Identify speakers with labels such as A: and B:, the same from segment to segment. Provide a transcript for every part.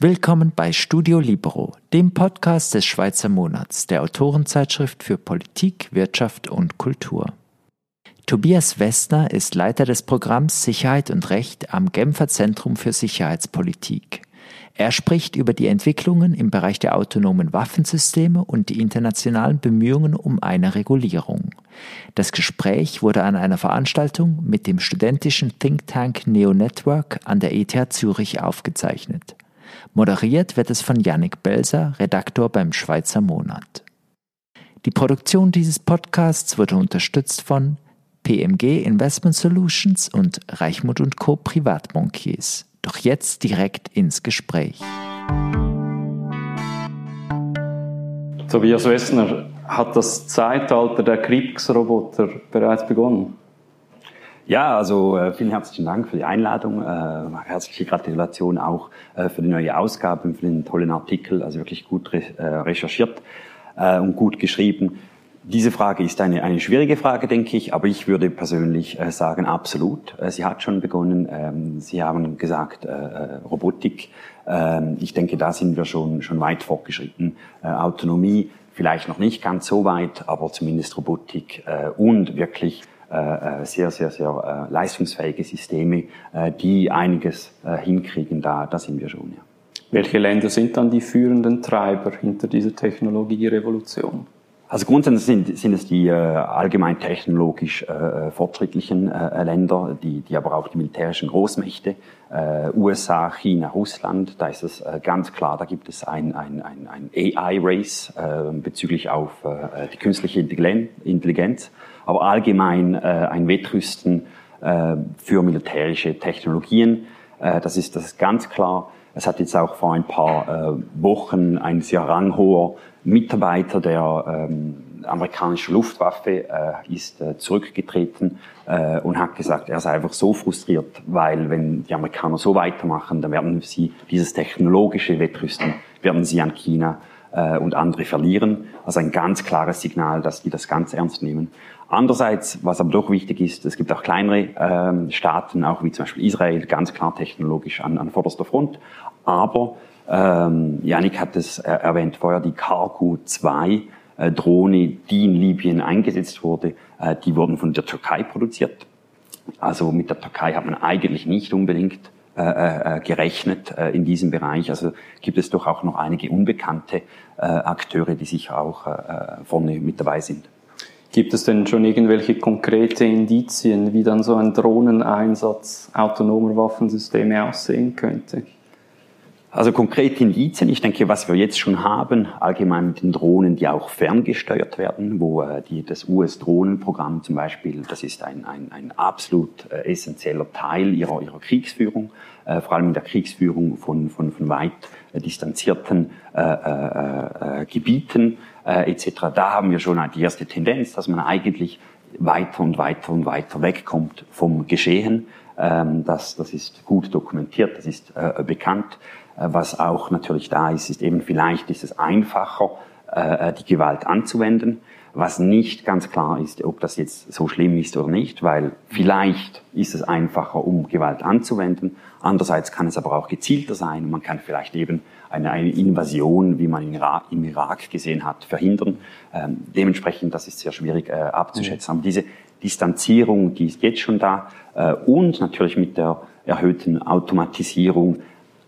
A: Willkommen bei Studio Libero, dem Podcast des Schweizer Monats, der Autorenzeitschrift für Politik, Wirtschaft und Kultur. Tobias Westner ist Leiter des Programms Sicherheit und Recht am Genfer Zentrum für Sicherheitspolitik. Er spricht über die Entwicklungen im Bereich der autonomen Waffensysteme und die internationalen Bemühungen um eine Regulierung. Das Gespräch wurde an einer Veranstaltung mit dem studentischen Think Tank Neo Network an der ETH Zürich aufgezeichnet. Moderiert wird es von Yannick Belser, Redaktor beim Schweizer Monat. Die Produktion dieses Podcasts wurde unterstützt von PMG Investment Solutions und Reichmut Co. Privatbankiers. Doch jetzt direkt ins Gespräch.
B: Tobias Wessner, hat das Zeitalter der Kriegsroboter bereits begonnen?
C: Ja, also äh, vielen herzlichen Dank für die Einladung. Äh, herzliche Gratulation auch äh, für die neue Ausgabe und für den tollen Artikel. Also wirklich gut re äh, recherchiert äh, und gut geschrieben. Diese Frage ist eine, eine schwierige Frage, denke ich, aber ich würde persönlich äh, sagen, absolut. Äh, sie hat schon begonnen. Ähm, Sie haben gesagt, äh, Robotik. Ähm, ich denke, da sind wir schon, schon weit fortgeschritten. Äh, Autonomie vielleicht noch nicht ganz so weit, aber zumindest Robotik äh, und wirklich äh, äh, sehr, sehr, sehr äh, leistungsfähige Systeme, die einiges hinkriegen, da, da sind wir schon. Ja.
B: Welche Länder sind dann die führenden Treiber hinter dieser Technologierevolution?
C: Also grundsätzlich sind, sind es die äh, allgemein technologisch äh, fortschrittlichen äh, Länder, die, die aber auch die militärischen Großmächte, äh, USA, China, Russland, da ist es äh, ganz klar, da gibt es ein, ein, ein, ein AI-Race äh, bezüglich auf äh, die künstliche Intelligenz, aber allgemein äh, ein Wettrüsten äh, für militärische Technologien. Äh, das, ist, das ist ganz klar. Es hat jetzt auch vor ein paar äh, Wochen ein sehr ranghoher Mitarbeiter der ähm, amerikanischen Luftwaffe äh, ist äh, zurückgetreten äh, und hat gesagt, er sei einfach so frustriert, weil wenn die Amerikaner so weitermachen, dann werden sie dieses technologische Wettrüsten, werden sie an China äh, und andere verlieren. Also ein ganz klares Signal, dass die das ganz ernst nehmen. Andererseits, was aber doch wichtig ist, es gibt auch kleinere ähm, Staaten, auch wie zum Beispiel Israel, ganz klar technologisch an, an vorderster Front. Aber ähm, Janik hat es äh, erwähnt vorher, die Cargo 2 äh, Drohne, die in Libyen eingesetzt wurde, äh, die wurden von der Türkei produziert. Also mit der Türkei hat man eigentlich nicht unbedingt äh, äh, gerechnet äh, in diesem Bereich. Also gibt es doch auch noch einige unbekannte äh, Akteure, die sicher auch äh, vorne mit dabei sind.
B: Gibt es denn schon irgendwelche konkrete Indizien, wie dann so ein Drohneneinsatz autonomer Waffensysteme aussehen könnte?
C: Also konkrete Indizien, ich denke, was wir jetzt schon haben, allgemein mit den Drohnen, die auch ferngesteuert werden, wo äh, die, das US-Drohnenprogramm zum Beispiel, das ist ein, ein, ein absolut äh, essentieller Teil ihrer, ihrer Kriegsführung, äh, vor allem in der Kriegsführung von, von, von weit äh, distanzierten äh, äh, äh Gebieten äh, etc. Da haben wir schon die erste Tendenz, dass man eigentlich weiter und weiter und weiter wegkommt vom Geschehen. Ähm, das, das ist gut dokumentiert, das ist äh, bekannt. Äh, was auch natürlich da ist, ist eben vielleicht ist es einfacher, äh, die Gewalt anzuwenden. Was nicht ganz klar ist, ob das jetzt so schlimm ist oder nicht, weil vielleicht ist es einfacher, um Gewalt anzuwenden. Andererseits kann es aber auch gezielter sein und man kann vielleicht eben eine, eine Invasion, wie man in Irak, im Irak gesehen hat, verhindern. Ähm, dementsprechend, das ist sehr schwierig äh, abzuschätzen. Aber diese Distanzierung, die ist jetzt schon da äh, und natürlich mit der erhöhten Automatisierung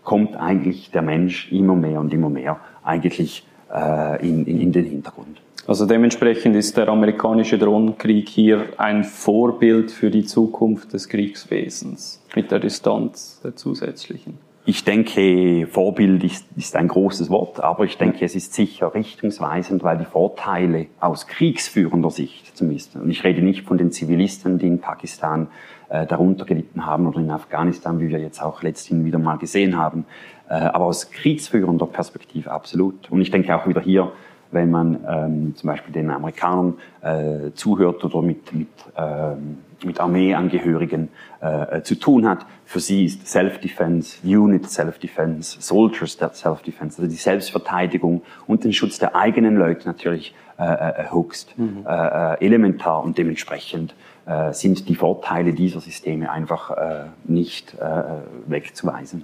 C: kommt eigentlich der Mensch immer mehr und immer mehr eigentlich äh, in, in, in den Hintergrund.
B: Also dementsprechend ist der amerikanische Drohnenkrieg hier ein Vorbild für die Zukunft des Kriegswesens mit der Distanz der zusätzlichen.
C: Ich denke, Vorbild ist, ist ein großes Wort, aber ich denke, es ist sicher richtungsweisend, weil die Vorteile aus kriegsführender Sicht zumindest, und ich rede nicht von den Zivilisten, die in Pakistan darunter gelitten haben oder in Afghanistan, wie wir jetzt auch letzthin wieder mal gesehen haben. Äh, aber aus kriegsführender Perspektive absolut. Und ich denke auch wieder hier, wenn man ähm, zum Beispiel den Amerikanern äh, zuhört oder mit, mit, ähm, mit Armeeangehörigen äh, zu tun hat, für sie ist Self-Defense, Unit Self-Defense, Soldiers Self-Defense, also die Selbstverteidigung und den Schutz der eigenen Leute natürlich äh, äh, höchst mhm. äh, elementar und dementsprechend äh, sind die Vorteile dieser Systeme einfach äh, nicht äh, wegzuweisen.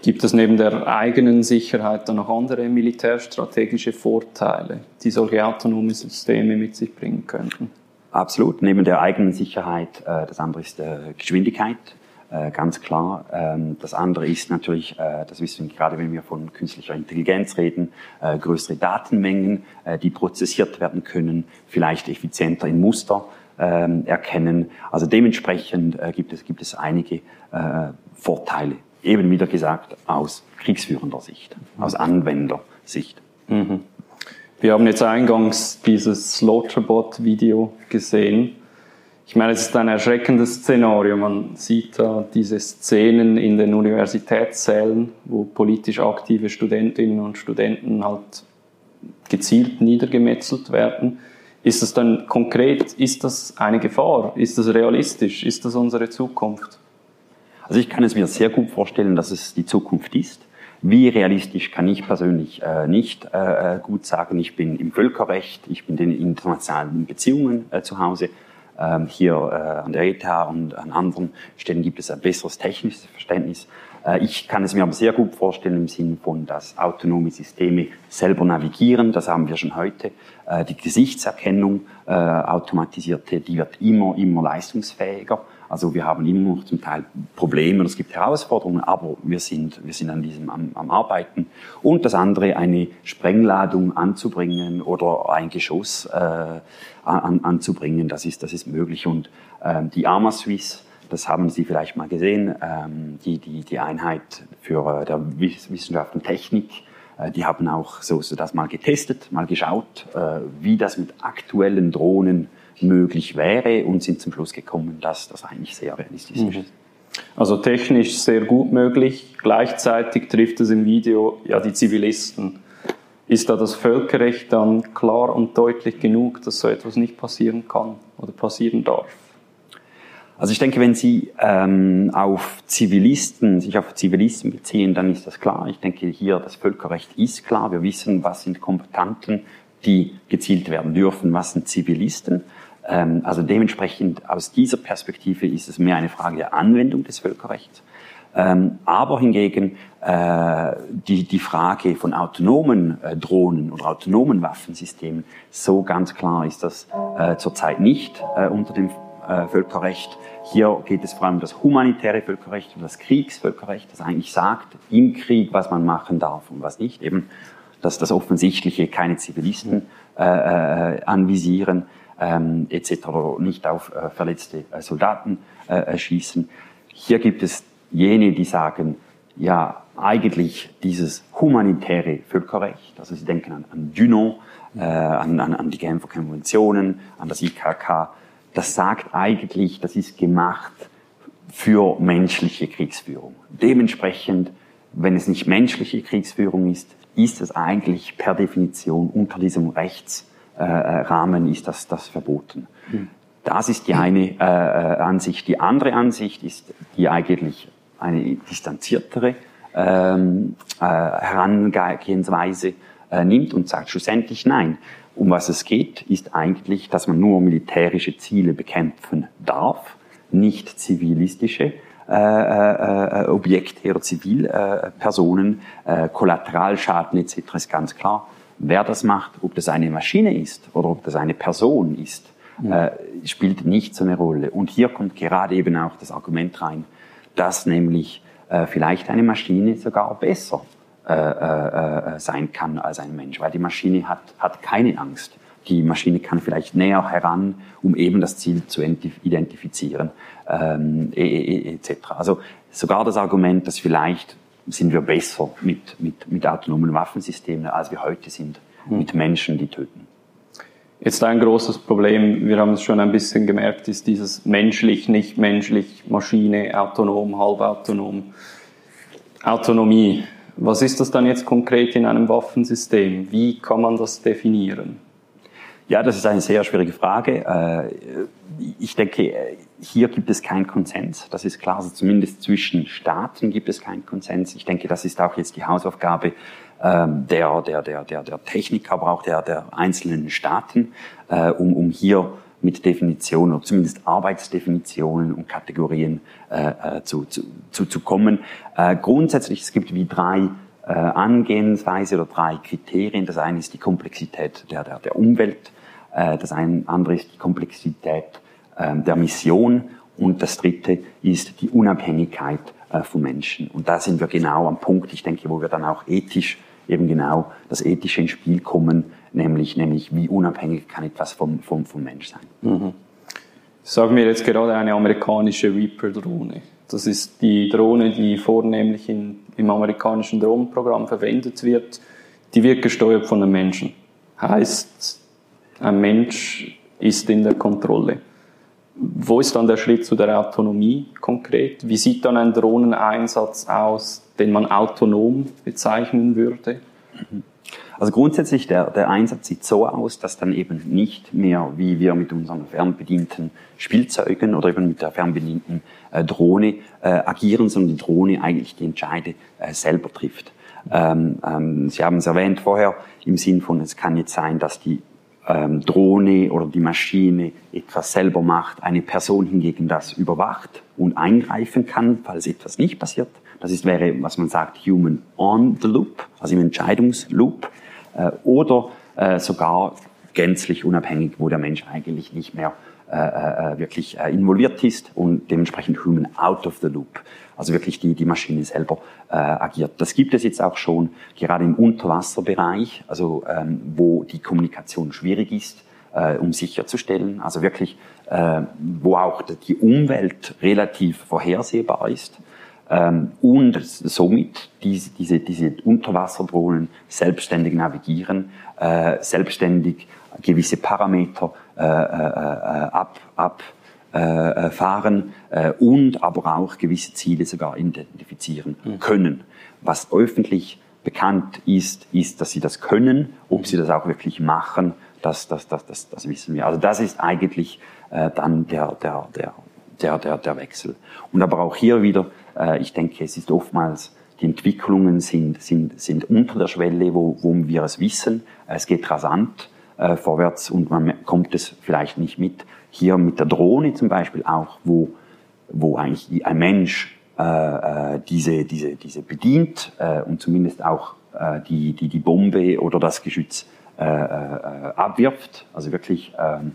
B: Gibt es neben der eigenen Sicherheit dann noch andere militärstrategische Vorteile, die solche autonome Systeme mit sich bringen könnten?
C: Absolut. Neben der eigenen Sicherheit, äh, das andere ist Geschwindigkeit, ganz klar. Ähm, das andere ist natürlich, das wissen wir gerade, wenn wir von künstlicher Intelligenz reden, größere Datenmengen, die prozessiert werden können, vielleicht effizienter in Muster ähm, erkennen. Also dementsprechend äh, gibt, es, gibt es einige äh, Vorteile. Eben wieder gesagt, aus kriegsführender Sicht, aus Anwendersicht.
B: Mhm. Wir haben jetzt eingangs dieses Slaughterbot-Video gesehen. Ich meine, es ist ein erschreckendes Szenario. Man sieht da diese Szenen in den Universitätssälen, wo politisch aktive Studentinnen und Studenten halt gezielt niedergemetzelt werden. Ist das dann konkret, ist das eine Gefahr? Ist das realistisch? Ist das unsere Zukunft?
C: Also ich kann es mir sehr gut vorstellen, dass es die Zukunft ist. Wie realistisch kann ich persönlich äh, nicht äh, äh gut sagen. Ich bin im Völkerrecht, ich bin in internationalen Beziehungen äh, zu Hause. Ähm, hier äh, an der ETH und an anderen Stellen gibt es ein besseres technisches Verständnis. Äh, ich kann es mir aber sehr gut vorstellen im Sinne von, dass autonome Systeme selber navigieren. Das haben wir schon heute. Äh, die Gesichtserkennung äh, automatisierte, die wird immer, immer leistungsfähiger. Also wir haben immer noch zum Teil Probleme es gibt Herausforderungen, aber wir sind, wir sind an diesem am, am Arbeiten. Und das andere, eine Sprengladung anzubringen oder ein Geschoss äh, an, anzubringen, das ist, das ist möglich. Und ähm, die Arma Suisse, das haben Sie vielleicht mal gesehen, ähm, die, die, die Einheit für äh, der Wissenschaft und Technik, äh, die haben auch so, so das mal getestet, mal geschaut, äh, wie das mit aktuellen Drohnen möglich wäre und sind zum Schluss gekommen, dass das eigentlich sehr realistisch mhm. ist.
B: Also technisch sehr gut möglich. Gleichzeitig trifft es im Video ja die Zivilisten. Ist da das Völkerrecht dann klar und deutlich genug, dass so etwas nicht passieren kann oder passieren darf?
C: Also ich denke, wenn Sie ähm, auf Zivilisten, sich auf Zivilisten beziehen, dann ist das klar. Ich denke, hier das Völkerrecht ist klar. Wir wissen, was sind Kompetanten, die gezielt werden dürfen, was sind Zivilisten. Ähm, also dementsprechend aus dieser Perspektive ist es mehr eine Frage der Anwendung des Völkerrechts. Ähm, aber hingegen äh, die, die Frage von autonomen äh, Drohnen oder autonomen Waffensystemen, so ganz klar ist das äh, zurzeit nicht unter dem Völkerrecht. Hier geht es vor allem um das humanitäre Völkerrecht und das Kriegsvölkerrecht, das eigentlich sagt, im Krieg, was man machen darf und was nicht. Eben dass das Offensichtliche keine Zivilisten äh, anvisieren ähm, etc. nicht auf äh, verletzte äh, Soldaten äh, schießen. Hier gibt es jene, die sagen, ja, eigentlich dieses humanitäre Völkerrecht, also sie denken an, an äh, an, an, an die Genfer Konventionen, an das IKK, das sagt eigentlich, das ist gemacht für menschliche Kriegsführung. Dementsprechend, wenn es nicht menschliche Kriegsführung ist, ist es eigentlich per Definition unter diesem Rechts äh, Rahmen ist das, das verboten. Hm. Das ist die eine äh, äh, Ansicht. Die andere Ansicht ist die eigentlich eine distanziertere ähm, äh, Herangehensweise äh, nimmt und sagt schlussendlich nein. Um was es geht, ist eigentlich, dass man nur militärische Ziele bekämpfen darf, nicht zivilistische äh, äh, äh Objekte oder Zivilpersonen, äh, Kollateralschaden etc. ist ganz klar. Wer das macht, ob das eine Maschine ist oder ob das eine Person ist, ja. äh, spielt nicht so eine Rolle. Und hier kommt gerade eben auch das Argument rein, dass nämlich äh, vielleicht eine Maschine sogar besser äh, äh, äh sein kann als ein Mensch, weil die Maschine hat, hat keine Angst. Die Maschine kann vielleicht näher heran, um eben das Ziel zu identifizieren, ähm, etc. E, e, also sogar das Argument, dass vielleicht sind wir besser mit, mit, mit autonomen Waffensystemen, als wir heute sind, mhm. mit Menschen, die töten.
B: Jetzt ein großes Problem, wir haben es schon ein bisschen gemerkt, ist dieses menschlich, nicht menschlich, Maschine, autonom, halbautonom. Autonomie. Was ist das dann jetzt konkret in einem Waffensystem? Wie kann man das definieren?
C: Ja, das ist eine sehr schwierige Frage. Äh, ich denke, hier gibt es keinen Konsens. Das ist klar. Also zumindest zwischen Staaten gibt es keinen Konsens. Ich denke, das ist auch jetzt die Hausaufgabe ähm, der, der, der, der, der Technik, aber auch der, der einzelnen Staaten, äh, um, um hier mit Definitionen oder zumindest Arbeitsdefinitionen und Kategorien äh, äh zu, zu, zu, zu kommen. Äh, grundsätzlich, es gibt wie drei äh, Angehensweise oder drei Kriterien. Das eine ist die Komplexität der, der, der Umwelt, äh, das eine andere ist die Komplexität äh, der Mission und das dritte ist die Unabhängigkeit äh, von Menschen. Und da sind wir genau am Punkt, ich denke, wo wir dann auch ethisch eben genau das Ethische ins Spiel kommen, nämlich, nämlich wie unabhängig kann etwas vom, vom, vom Mensch sein. Mhm.
B: Sagen wir jetzt gerade eine amerikanische Reaper-Drohne. Das ist die Drohne, die vornehmlich in, im amerikanischen Drohnenprogramm verwendet wird. Die wird gesteuert von einem Menschen. Heißt, ein Mensch ist in der Kontrolle. Wo ist dann der Schritt zu der Autonomie konkret? Wie sieht dann ein Drohneneinsatz aus, den man autonom bezeichnen würde?
C: Also grundsätzlich, der, der Einsatz sieht so aus, dass dann eben nicht mehr, wie wir mit unseren fernbedienten Spielzeugen oder eben mit der fernbedienten äh, Drohne äh, agieren, sondern die Drohne eigentlich die Entscheide äh, selber trifft. Ähm, ähm, Sie haben es erwähnt vorher im Sinn von, es kann jetzt sein, dass die ähm, Drohne oder die Maschine etwas selber macht, eine Person hingegen das überwacht und eingreifen kann, falls etwas nicht passiert. Das ist, wäre, was man sagt, Human on the Loop, also im Entscheidungsloop, äh, oder äh, sogar gänzlich unabhängig, wo der Mensch eigentlich nicht mehr äh, äh, wirklich äh, involviert ist und dementsprechend Human out of the Loop. Also wirklich die, die Maschine selber äh, agiert. Das gibt es jetzt auch schon gerade im Unterwasserbereich, also ähm, wo die Kommunikation schwierig ist, äh, um sicherzustellen. Also wirklich, äh, wo auch die Umwelt relativ vorhersehbar ist. Ähm, und somit diese, diese, diese Unterwasserdrohnen selbstständig navigieren, äh, selbstständig gewisse Parameter äh, äh, äh ab, ab äh, fahren äh, und aber auch gewisse Ziele sogar identifizieren mhm. können. Was öffentlich bekannt ist, ist, dass sie das können. Ob sie das auch wirklich machen, das, das, das, das, das wissen wir. Also das ist eigentlich äh, dann der, der, der, der, der, der Wechsel. Und aber auch hier wieder, äh, ich denke, es ist oftmals die Entwicklungen sind, sind, sind unter der Schwelle, wo, wo wir es wissen. Es geht rasant äh, vorwärts und man kommt es vielleicht nicht mit. Hier mit der Drohne zum Beispiel auch, wo, wo eigentlich ein Mensch äh, äh, diese, diese, diese bedient äh, und zumindest auch äh, die, die, die Bombe oder das Geschütz äh, äh, abwirft, also wirklich ähm,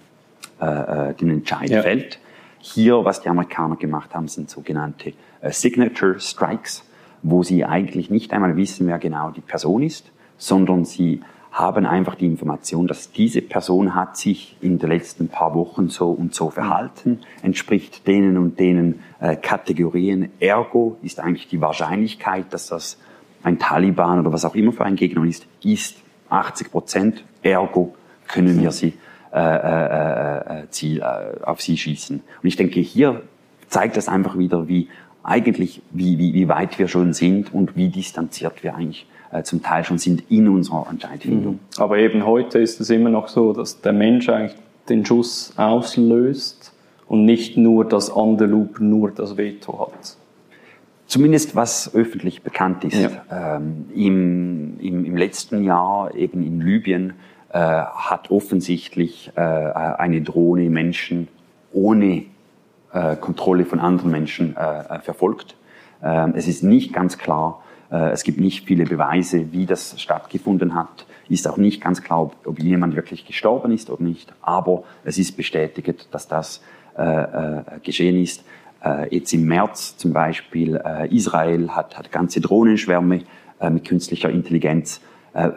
C: äh, äh, den Entscheid ja. fällt. Hier, was die Amerikaner gemacht haben, sind sogenannte äh, Signature Strikes, wo sie eigentlich nicht einmal wissen, wer genau die Person ist, sondern sie haben einfach die Information, dass diese Person hat sich in den letzten paar Wochen so und so verhalten, entspricht denen und denen äh, Kategorien. Ergo ist eigentlich die Wahrscheinlichkeit, dass das ein Taliban oder was auch immer für ein Gegner ist, ist 80 Prozent. Ergo können wir sie äh, äh, äh, Ziel, äh, auf sie schießen. Und ich denke, hier zeigt das einfach wieder, wie eigentlich, wie, wie, wie weit wir schon sind und wie distanziert wir eigentlich äh, zum Teil schon sind in unserer Entscheidfindung. Mhm.
B: Aber eben heute ist es immer noch so, dass der Mensch eigentlich den Schuss auslöst und nicht nur das loop nur das Veto hat.
C: Zumindest was öffentlich bekannt ist. Ja. Ähm, im, im, im, letzten Jahr eben in Libyen äh, hat offensichtlich äh, eine Drohne Menschen ohne äh, Kontrolle von anderen Menschen äh, verfolgt. Ähm, es ist nicht ganz klar, äh, es gibt nicht viele Beweise, wie das stattgefunden hat. Ist auch nicht ganz klar, ob jemand wirklich gestorben ist oder nicht. Aber es ist bestätigt, dass das äh, äh, geschehen ist. Äh, jetzt im März zum Beispiel, äh, Israel hat, hat ganze Drohnenschwärme äh, mit künstlicher Intelligenz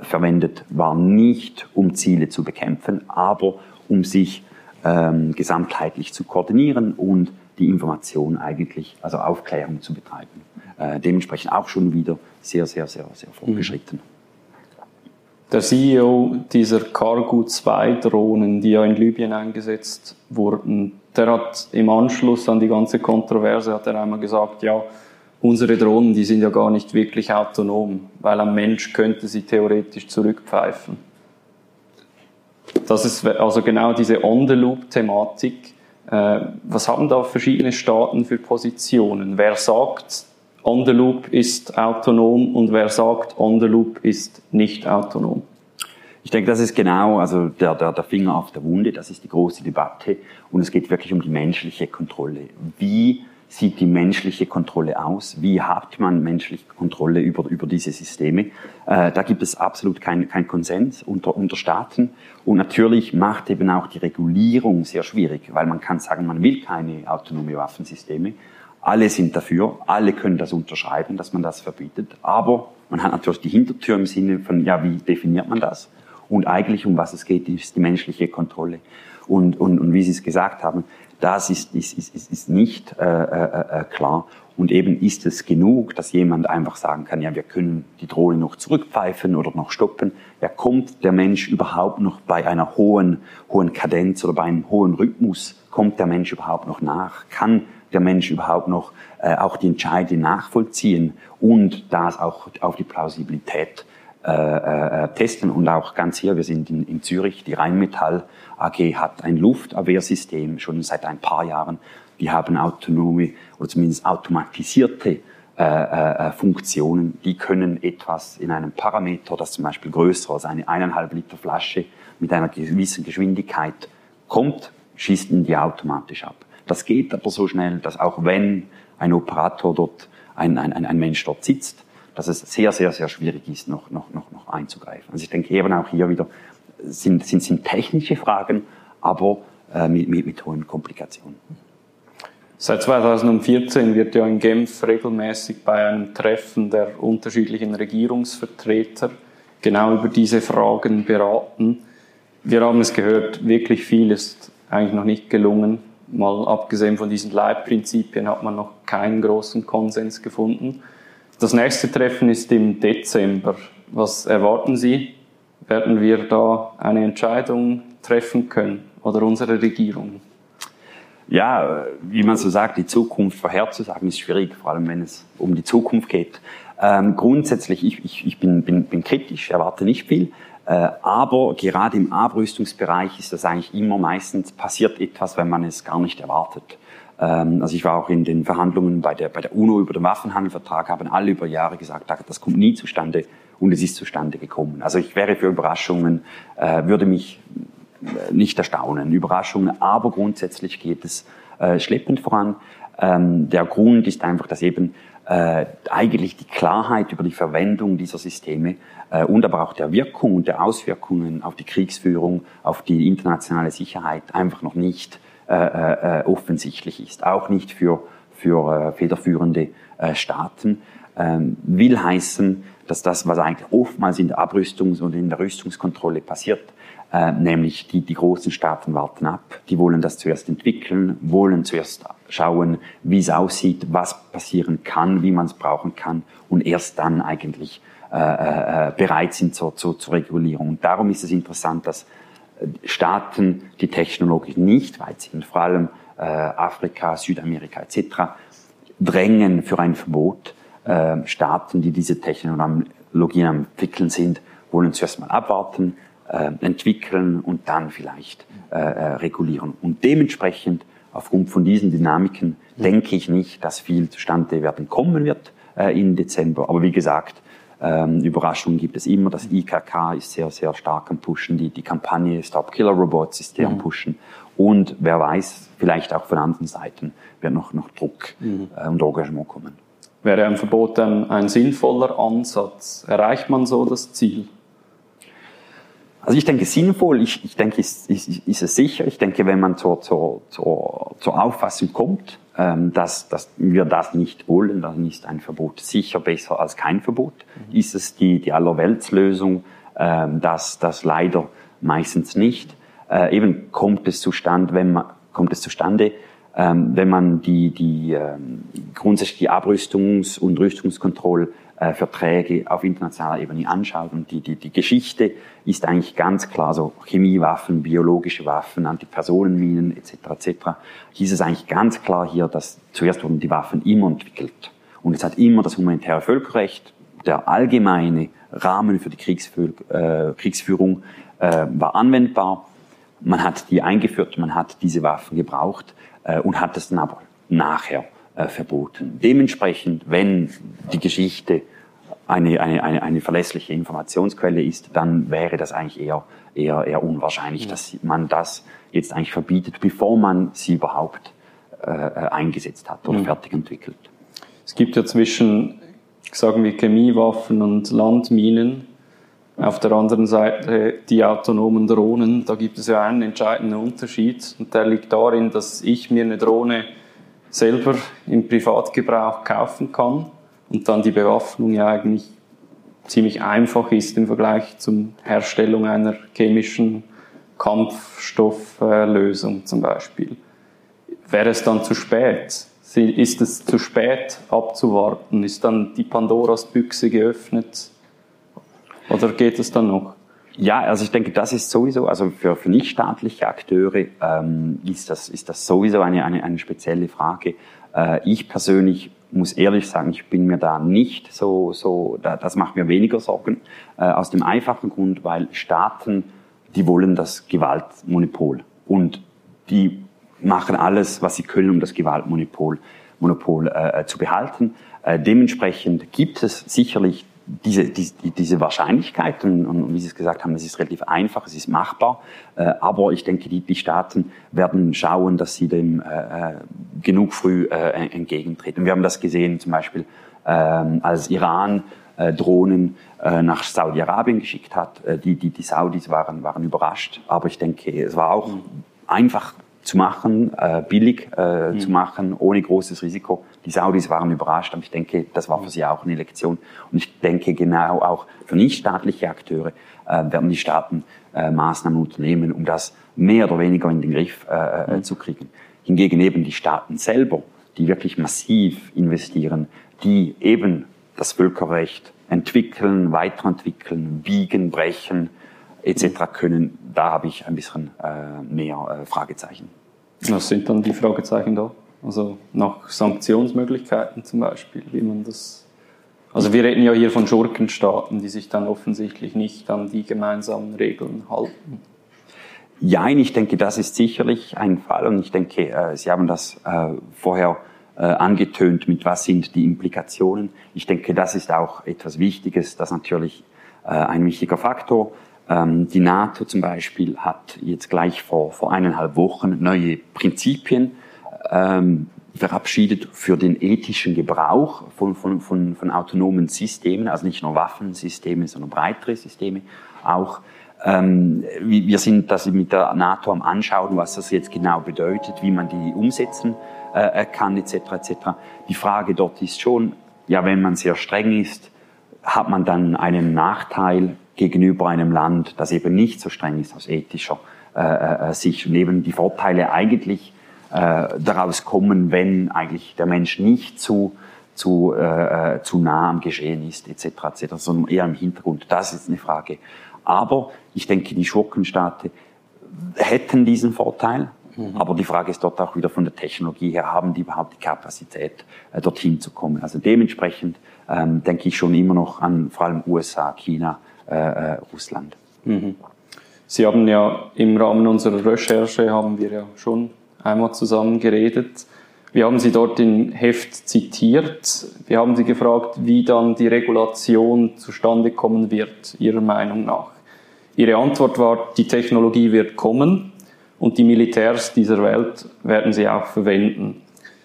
C: verwendet, war nicht um Ziele zu bekämpfen, aber um sich ähm, gesamtheitlich zu koordinieren und die Information eigentlich, also Aufklärung zu betreiben äh, dementsprechend auch schon wieder sehr, sehr, sehr, sehr fortgeschritten.
B: Der CEO dieser Cargo 2 Drohnen, die ja in Libyen eingesetzt wurden, der hat im Anschluss an die ganze Kontroverse hat er einmal gesagt, ja, unsere Drohnen, die sind ja gar nicht wirklich autonom, weil ein Mensch könnte sie theoretisch zurückpfeifen. Das ist also genau diese On-the-Loop-Thematik. Äh, was haben da verschiedene Staaten für Positionen? Wer sagt, On the Loop ist autonom und wer sagt, On the Loop ist nicht autonom?
C: Ich denke, das ist genau also der, der, der Finger auf der Wunde, das ist die große Debatte und es geht wirklich um die menschliche Kontrolle. Wie sieht die menschliche Kontrolle aus? Wie hat man menschliche Kontrolle über, über diese Systeme? Äh, da gibt es absolut keinen kein Konsens unter, unter Staaten. Und natürlich macht eben auch die Regulierung sehr schwierig, weil man kann sagen, man will keine autonome Waffensysteme. Alle sind dafür, alle können das unterschreiben, dass man das verbietet. Aber man hat natürlich die Hintertür im Sinne von, ja, wie definiert man das? Und eigentlich, um was es geht, ist die menschliche Kontrolle. Und, und, und wie Sie es gesagt haben, das ist, ist, ist, ist nicht äh, äh, äh, klar. Und eben ist es genug, dass jemand einfach sagen kann, ja, wir können die Drohne noch zurückpfeifen oder noch stoppen. Ja, kommt der Mensch überhaupt noch bei einer hohen, hohen Kadenz oder bei einem hohen Rhythmus, kommt der Mensch überhaupt noch nach? Kann der Mensch überhaupt noch äh, auch die Entscheide nachvollziehen und das auch auf die Plausibilität äh, testen? Und auch ganz hier, wir sind in, in Zürich, die Rheinmetall AG hat ein Luftabwehrsystem schon seit ein paar Jahren. Die haben autonome oder zumindest automatisierte äh, äh, Funktionen. Die können etwas in einem Parameter, das zum Beispiel größer als eine eineinhalb Liter Flasche mit einer gewissen Geschwindigkeit kommt, schießen die automatisch ab. Das geht aber so schnell, dass auch wenn ein Operator dort, ein, ein, ein Mensch dort sitzt, dass es sehr, sehr, sehr schwierig ist, noch, noch, noch, noch einzugreifen. Also ich denke eben auch hier wieder, sind, sind, sind technische Fragen, aber äh, mit, mit, mit hohen Komplikationen.
B: Seit 2014 wird ja in Genf regelmäßig bei einem Treffen der unterschiedlichen Regierungsvertreter genau über diese Fragen beraten. Wir haben es gehört, wirklich viel ist eigentlich noch nicht gelungen. Mal abgesehen von diesen Leitprinzipien hat man noch keinen großen Konsens gefunden. Das nächste Treffen ist im Dezember. Was erwarten Sie? werden wir da eine Entscheidung treffen können oder unsere Regierung?
C: Ja, wie man so sagt, die Zukunft vorherzusagen ist schwierig, vor allem wenn es um die Zukunft geht. Ähm, grundsätzlich, ich, ich, ich bin, bin, bin kritisch, erwarte nicht viel, äh, aber gerade im Abrüstungsbereich ist das eigentlich immer meistens passiert etwas, wenn man es gar nicht erwartet. Ähm, also ich war auch in den Verhandlungen bei der, bei der UNO über den Waffenhandelvertrag, haben alle über Jahre gesagt, das kommt nie zustande und es ist zustande gekommen. Also ich wäre für Überraschungen, äh, würde mich äh, nicht erstaunen. Überraschungen, aber grundsätzlich geht es äh, schleppend voran. Ähm, der Grund ist einfach, dass eben eigentlich die Klarheit über die Verwendung dieser Systeme und aber auch der Wirkung und der Auswirkungen auf die Kriegsführung, auf die internationale Sicherheit einfach noch nicht äh, äh, offensichtlich ist. Auch nicht für, für äh, federführende äh, Staaten. Ähm, will heißen, dass das, was eigentlich oftmals in der Abrüstungs- und in der Rüstungskontrolle passiert, äh, nämlich die, die großen Staaten warten ab, die wollen das zuerst entwickeln, wollen zuerst schauen, wie es aussieht, was passieren kann, wie man es brauchen kann und erst dann eigentlich äh, äh, bereit sind zur, zur, zur Regulierung. Und darum ist es interessant, dass Staaten, die technologisch nicht weit sind, vor allem äh, Afrika, Südamerika etc., drängen für ein Verbot äh, Staaten, die diese Technologien am entwickeln sind, wollen zuerst mal abwarten, äh, entwickeln und dann vielleicht äh, äh, regulieren. Und dementsprechend, aufgrund von diesen Dynamiken, denke ich nicht, dass viel zustande werden kommen wird äh, im Dezember. Aber wie gesagt, ähm, Überraschungen gibt es immer. Das IKK ist sehr, sehr stark am Pushen. Die, die Kampagne Stop Killer Robots ist sehr mhm. am Pushen. Und wer weiß, vielleicht auch von anderen Seiten wird noch, noch Druck mhm. äh, und Engagement kommen.
B: Wäre ein Verbot dann ein sinnvoller Ansatz? Erreicht man so das Ziel?
C: Also ich denke sinnvoll, ich, ich denke, ist, ist, ist es sicher. Ich denke, wenn man zur, zur, zur, zur Auffassung kommt, ähm, dass, dass wir das nicht wollen, dann ist ein Verbot sicher besser als kein Verbot. Mhm. Ist es die, die Allerweltslösung, ähm, das, das leider meistens nicht. Äh, eben kommt es zustande, wenn man, kommt es zustande, ähm, wenn man die, die ähm, grundsätzlich die Abrüstungs- und Rüstungskontrollverträge auf internationaler Ebene anschaut und die, die, die Geschichte ist eigentlich ganz klar, so Chemiewaffen, biologische Waffen, Antipersonenminen etc. etc. Hieß es eigentlich ganz klar hier, dass zuerst wurden die Waffen immer entwickelt und es hat immer das humanitäre Völkerrecht, der allgemeine Rahmen für die Kriegsführ äh, Kriegsführung äh, war anwendbar. Man hat die eingeführt, man hat diese Waffen gebraucht äh, und hat es dann aber nachher äh, verboten. Dementsprechend, wenn die Geschichte eine, eine, eine, eine verlässliche Informationsquelle ist, dann wäre das eigentlich eher, eher, eher unwahrscheinlich, ja. dass man das jetzt eigentlich verbietet, bevor man sie überhaupt äh, eingesetzt hat oder mhm. fertig entwickelt.
B: Es gibt ja zwischen, sagen wir, Chemiewaffen und Landminen auf der anderen Seite die autonomen Drohnen. Da gibt es ja einen entscheidenden Unterschied und der liegt darin, dass ich mir eine Drohne selber im Privatgebrauch kaufen kann und dann die Bewaffnung ja eigentlich ziemlich einfach ist im Vergleich zur Herstellung einer chemischen Kampfstofflösung zum Beispiel. Wäre es dann zu spät? Ist es zu spät abzuwarten? Ist dann die Pandoras Büchse geöffnet? Oder geht es dann noch?
C: Ja, also ich denke, das ist sowieso, also für, für nichtstaatliche Akteure ähm, ist, das, ist das sowieso eine, eine, eine spezielle Frage. Äh, ich persönlich muss ehrlich sagen, ich bin mir da nicht so, so da, das macht mir weniger Sorgen, äh, aus dem einfachen Grund, weil Staaten, die wollen das Gewaltmonopol und die machen alles, was sie können, um das Gewaltmonopol Monopol, äh, zu behalten. Äh, dementsprechend gibt es sicherlich diese, die, diese Wahrscheinlichkeit, und, und, wie Sie es gesagt haben, es ist relativ einfach, es ist machbar, äh, aber ich denke, die, die Staaten werden schauen, dass sie dem äh, äh genug früh äh, entgegentreten. Wir haben das gesehen zum Beispiel, äh, als Iran äh, Drohnen äh, nach Saudi-Arabien geschickt hat. Äh, die, die, die Saudis waren, waren überrascht, aber ich denke, es war auch einfach zu machen, äh, billig äh, mhm. zu machen, ohne großes Risiko. Die Saudis waren überrascht, aber ich denke, das war für sie auch eine Lektion. Und ich denke genau auch für nichtstaatliche Akteure äh, werden die Staaten äh, Maßnahmen unternehmen, um das mehr oder weniger in den Griff äh, äh, mhm. zu kriegen. Hingegen eben die Staaten selber, die wirklich massiv investieren, die eben das Völkerrecht entwickeln, weiterentwickeln, biegen, brechen, etc. können, da habe ich ein bisschen äh, mehr äh, Fragezeichen.
B: Was sind dann die Fragezeichen da? Also nach Sanktionsmöglichkeiten zum Beispiel, wie man das. Also wir reden ja hier von Schurkenstaaten, die sich dann offensichtlich nicht an die gemeinsamen Regeln halten.
C: Ja, ich denke, das ist sicherlich ein Fall und ich denke, äh, Sie haben das äh, vorher äh, angetönt, mit was sind die Implikationen. Ich denke, das ist auch etwas Wichtiges, das natürlich ein wichtiger Faktor. Ähm, die NATO zum Beispiel hat jetzt gleich vor, vor eineinhalb Wochen neue Prinzipien ähm, verabschiedet für den ethischen Gebrauch von, von, von, von autonomen Systemen, also nicht nur Waffensysteme, sondern breitere Systeme auch. Ähm, wir sind das mit der NATO am Anschauen, was das jetzt genau bedeutet, wie man die umsetzen äh, kann, etc. etc. Die Frage dort ist schon, ja, wenn man sehr streng ist, hat man dann einen Nachteil gegenüber einem Land, das eben nicht so streng ist aus ethischer äh, äh, Sicht und eben die Vorteile eigentlich äh, daraus kommen, wenn eigentlich der Mensch nicht zu zu, äh, zu nah am Geschehen ist, etc., etc., sondern eher im Hintergrund. Das ist eine Frage. Aber ich denke, die Schurkenstaaten hätten diesen Vorteil. Mhm. Aber die Frage ist dort auch wieder von der Technologie her, haben die überhaupt die Kapazität, äh, dorthin zu kommen? Also dementsprechend ähm, denke ich schon immer noch an vor allem USA, China, äh, äh, Russland. Mhm.
B: Sie haben ja im Rahmen unserer Recherche haben wir ja schon einmal zusammen geredet. Wir haben Sie dort im Heft zitiert. Wir haben Sie gefragt, wie dann die Regulation zustande kommen wird, Ihrer Meinung nach. Ihre Antwort war, die Technologie wird kommen und die Militärs dieser Welt werden sie auch verwenden.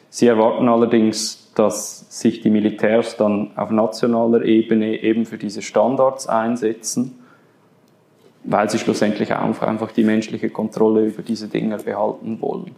B: Sie erwarten allerdings dass sich die Militärs dann auf nationaler Ebene eben für diese Standards einsetzen, weil sie schlussendlich auch einfach die menschliche Kontrolle über diese Dinge behalten wollen.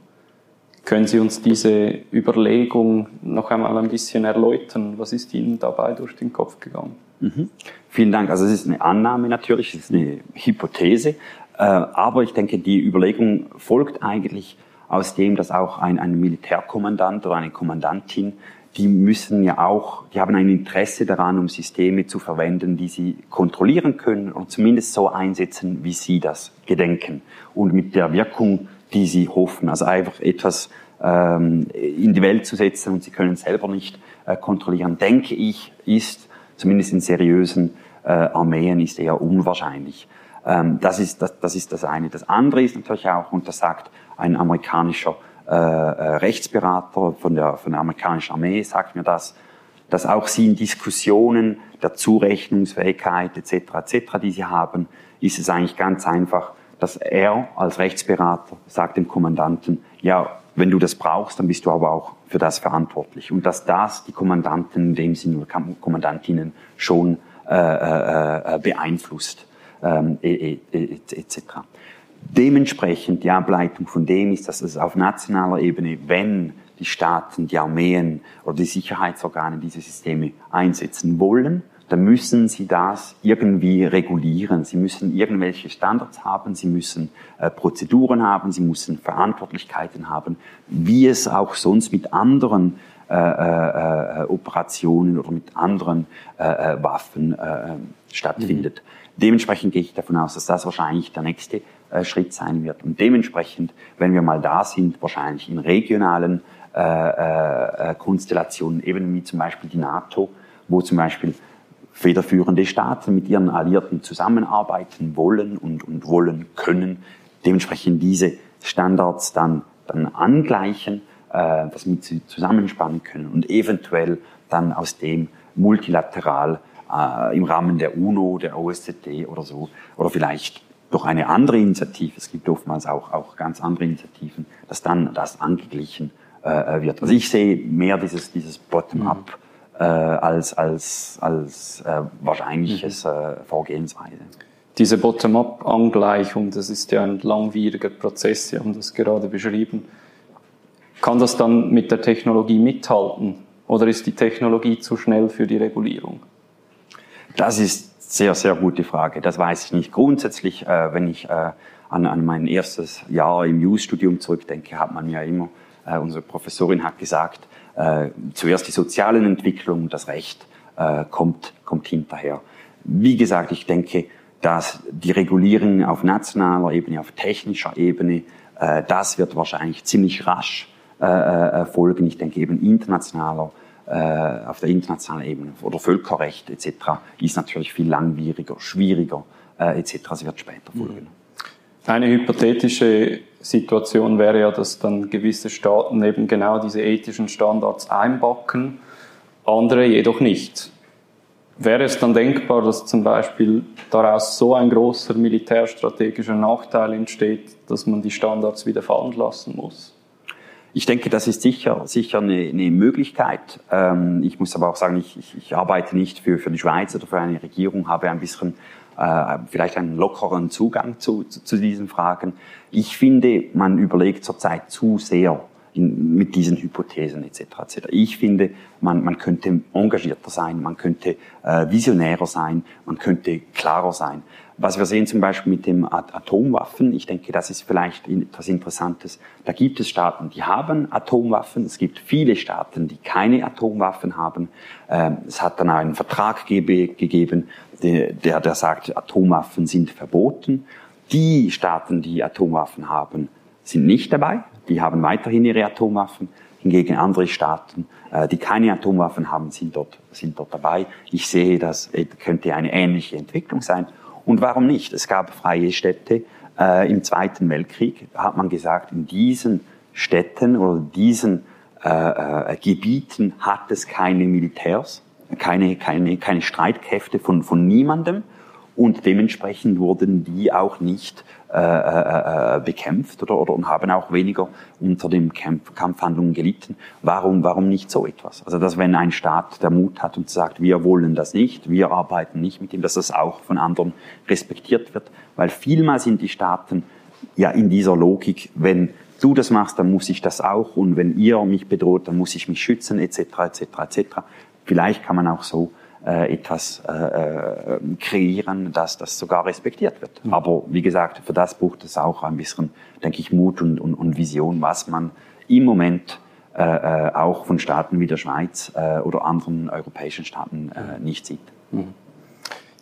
B: Können Sie uns diese Überlegung noch einmal ein bisschen erläutern? Was ist Ihnen dabei durch den Kopf gegangen?
C: Mhm. Vielen Dank. Also es ist eine Annahme natürlich, es ist eine Hypothese, äh, aber ich denke, die Überlegung folgt eigentlich aus dem, dass auch ein, ein Militärkommandant oder eine Kommandantin die müssen ja auch, die haben ein Interesse daran, um Systeme zu verwenden, die sie kontrollieren können und zumindest so einsetzen, wie sie das gedenken und mit der Wirkung, die sie hoffen. Also einfach etwas ähm, in die Welt zu setzen und sie können selber nicht äh, kontrollieren, denke ich, ist zumindest in seriösen äh, Armeen ist eher unwahrscheinlich. Ähm, das, ist, das, das ist das eine. Das andere ist natürlich auch, und das sagt ein amerikanischer äh, äh, Rechtsberater von der, von der amerikanischen Armee sagt mir das, dass auch sie in Diskussionen der Zurechnungsfähigkeit etc. etc., die sie haben, ist es eigentlich ganz einfach, dass er als Rechtsberater sagt dem Kommandanten, ja, wenn du das brauchst, dann bist du aber auch für das verantwortlich. Und dass das die Kommandanten in dem Sinne Kommandantinnen schon äh, äh, äh beeinflusst ähm, etc. Et Dementsprechend die Ableitung von dem ist, dass es auf nationaler Ebene, wenn die Staaten, die Armeen oder die Sicherheitsorgane diese Systeme einsetzen wollen, dann müssen sie das irgendwie regulieren. Sie müssen irgendwelche Standards haben, sie müssen äh, Prozeduren haben, sie müssen Verantwortlichkeiten haben, wie es auch sonst mit anderen äh, äh, äh Operationen oder mit anderen äh, äh, Waffen stattfindet. Mhm. Dementsprechend gehe ich davon aus, dass das wahrscheinlich der nächste Schritt sein wird. Und dementsprechend, wenn wir mal da sind, wahrscheinlich in regionalen Konstellationen, eben wie zum Beispiel die NATO, wo zum Beispiel federführende Staaten mit ihren Alliierten zusammenarbeiten wollen und, und wollen können, dementsprechend diese Standards dann, dann angleichen, äh, das mit zusammenspannen können und eventuell dann aus dem multilateral äh, im Rahmen der UNO, der OSZE oder so, oder vielleicht durch eine andere Initiative, es gibt oftmals auch, auch ganz andere Initiativen, dass dann das angeglichen äh, wird. Also ich sehe mehr dieses, dieses Bottom-up äh, als, als, als äh, wahrscheinliches mhm. äh, Vorgehensweise.
B: Diese Bottom-up-Angleichung, das ist ja ein langwieriger Prozess, Sie haben das gerade beschrieben. Kann das dann mit der Technologie mithalten oder ist die Technologie zu schnell für die Regulierung?
C: Das ist sehr, sehr gute Frage. Das weiß ich nicht. Grundsätzlich, äh, wenn ich äh, an, an mein erstes Jahr im Jus-Studium zurückdenke, hat man ja immer, äh, unsere Professorin hat gesagt, äh, zuerst die sozialen Entwicklungen, das Recht äh, kommt, kommt hinterher. Wie gesagt, ich denke, dass die Regulierung auf nationaler Ebene, auf technischer Ebene, äh, das wird wahrscheinlich ziemlich rasch äh, äh folgen. Ich denke eben internationaler, äh, auf der internationalen Ebene oder Völkerrecht etc. ist natürlich viel langwieriger, schwieriger äh, etc. Es wird später folgen.
B: Eine hypothetische Situation wäre ja, dass dann gewisse Staaten eben genau diese ethischen Standards einbacken, andere jedoch nicht. Wäre es dann denkbar, dass zum Beispiel daraus so ein großer militärstrategischer Nachteil entsteht, dass man die Standards wieder fallen lassen muss?
C: Ich denke, das ist sicher, sicher eine, eine Möglichkeit. Ähm, ich muss aber auch sagen, ich, ich, ich arbeite nicht für, für die Schweiz oder für eine Regierung, habe ein bisschen äh, vielleicht einen lockeren Zugang zu, zu, zu diesen Fragen. Ich finde, man überlegt zurzeit zu sehr in, mit diesen Hypothesen etc. etc. Ich finde, man, man könnte engagierter sein, man könnte äh, visionärer sein, man könnte klarer sein. Was wir sehen zum Beispiel mit dem Atomwaffen, ich denke, das ist vielleicht etwas Interessantes. Da gibt es Staaten, die haben Atomwaffen. Es gibt viele Staaten, die keine Atomwaffen haben. Ähm, es hat dann einen Vertrag gegeben, der, der sagt, Atomwaffen sind verboten. Die Staaten, die Atomwaffen haben, sind nicht dabei. Die haben weiterhin ihre Atomwaffen. Hingegen andere Staaten, äh, die keine Atomwaffen haben, sind dort, sind dort dabei. Ich sehe, das könnte eine ähnliche Entwicklung sein. Und warum nicht? Es gab freie Städte äh, im Zweiten Weltkrieg. Da hat man gesagt, in diesen Städten oder diesen äh, äh, Gebieten hat es keine Militärs, keine, keine, keine Streitkräfte von, von niemandem und dementsprechend wurden die auch nicht äh, äh, äh, bekämpft oder, oder und haben auch weniger unter den Kampf, Kampfhandlungen gelitten. Warum, warum nicht so etwas? Also dass wenn ein Staat der Mut hat und sagt, wir wollen das nicht, wir arbeiten nicht mit ihm, dass das auch von anderen respektiert wird, weil vielmal sind die Staaten ja in dieser Logik, wenn du das machst, dann muss ich das auch und wenn ihr mich bedroht, dann muss ich mich schützen etc. etc. etc. Vielleicht kann man auch so etwas äh, äh, kreieren, dass das sogar respektiert wird. Mhm. Aber wie gesagt, für das braucht es auch ein bisschen, denke ich, Mut und, und, und Vision, was man im Moment äh, äh auch von Staaten wie der Schweiz äh, oder anderen europäischen Staaten äh, mhm. nicht sieht. Mhm.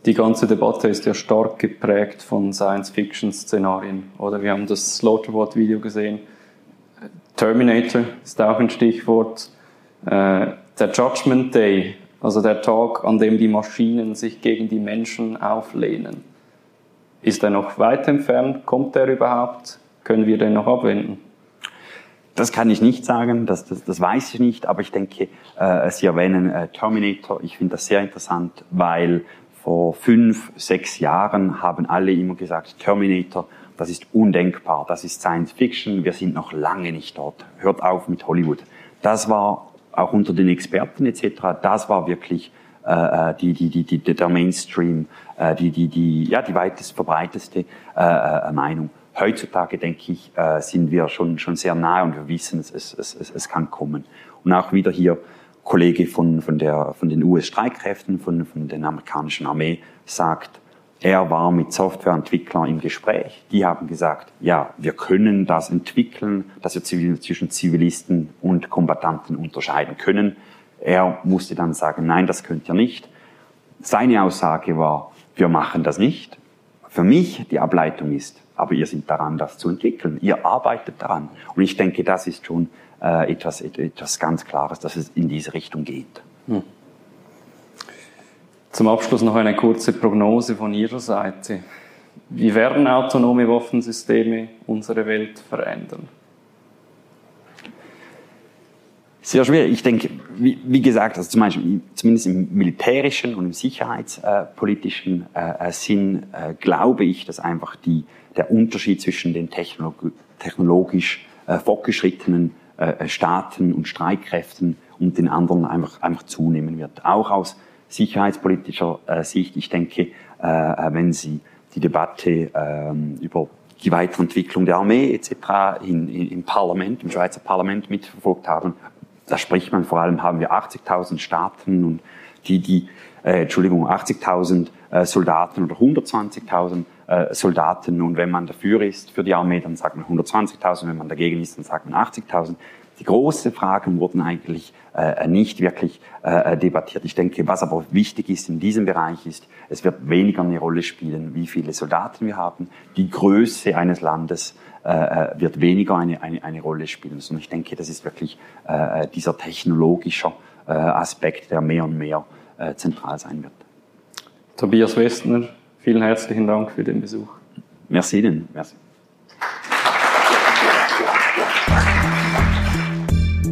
B: Die ganze Debatte ist ja stark geprägt von Science-Fiction-Szenarien. Oder wir haben das Slaughterboard-Video gesehen. Terminator ist auch ein Stichwort. der Judgment Day also der Tag, an dem die Maschinen sich gegen die Menschen auflehnen. Ist er noch weit entfernt? Kommt er überhaupt? Können wir den noch abwenden?
C: Das kann ich nicht sagen, das, das, das weiß ich nicht, aber ich denke, äh, Sie erwähnen äh, Terminator. Ich finde das sehr interessant, weil vor fünf, sechs Jahren haben alle immer gesagt, Terminator, das ist undenkbar, das ist Science Fiction, wir sind noch lange nicht dort. Hört auf mit Hollywood. Das war auch unter den Experten etc., das war wirklich äh, äh die, die, die, die, der Mainstream, äh, die, die, die, ja, die weitest verbreiteste äh, äh, Meinung. Heutzutage, denke ich, äh, sind wir schon, schon sehr nahe und wir wissen, es, es, es, es kann kommen. Und auch wieder hier Kollege von, von, der, von den US-Streitkräften, von, von der amerikanischen Armee sagt, er war mit Softwareentwicklern im Gespräch. Die haben gesagt, ja, wir können das entwickeln, dass wir zwischen Zivilisten und Kombattanten unterscheiden können. Er musste dann sagen, nein, das könnt ihr nicht. Seine Aussage war, wir machen das nicht. Für mich die Ableitung ist, aber ihr seid daran, das zu entwickeln. Ihr arbeitet daran. Und ich denke, das ist schon äh, etwas, etwas ganz Klares, dass es in diese Richtung geht. Hm.
B: Zum Abschluss noch eine kurze Prognose von Ihrer Seite. Wie werden autonome Waffensysteme unsere Welt verändern?
C: Sehr schwer. Ich denke, wie, wie gesagt, also zum Beispiel, zumindest im militärischen und im sicherheitspolitischen äh, äh, Sinn äh, glaube ich, dass einfach die, der Unterschied zwischen den technolog technologisch äh, fortgeschrittenen äh, Staaten und Streitkräften und den anderen einfach, einfach zunehmen wird. Auch aus sicherheitspolitischer äh, Sicht. Ich denke, äh, äh wenn Sie die Debatte ähm, über die Weiterentwicklung der Armee etc. In, in, im Parlament, im Schweizer Parlament mitverfolgt haben, da spricht man vor allem, haben wir 80.000 Staaten und die, die äh, Entschuldigung, 80.000 äh, Soldaten oder 120.000 äh, Soldaten. Und wenn man dafür ist für die Armee, dann sagt man 120.000. Wenn man dagegen ist, dann sagt man 80.000. Die großen Fragen wurden eigentlich äh, nicht wirklich äh, debattiert. Ich denke, was aber wichtig ist in diesem Bereich ist, es wird weniger eine Rolle spielen, wie viele Soldaten wir haben. Die Größe eines Landes äh, wird weniger eine, eine, eine Rolle spielen. Sondern ich denke, das ist wirklich äh, dieser technologische äh, Aspekt, der mehr und mehr äh, zentral sein wird.
B: Tobias Westner, vielen herzlichen Dank für den Besuch.
C: Merci Ihnen. Merci.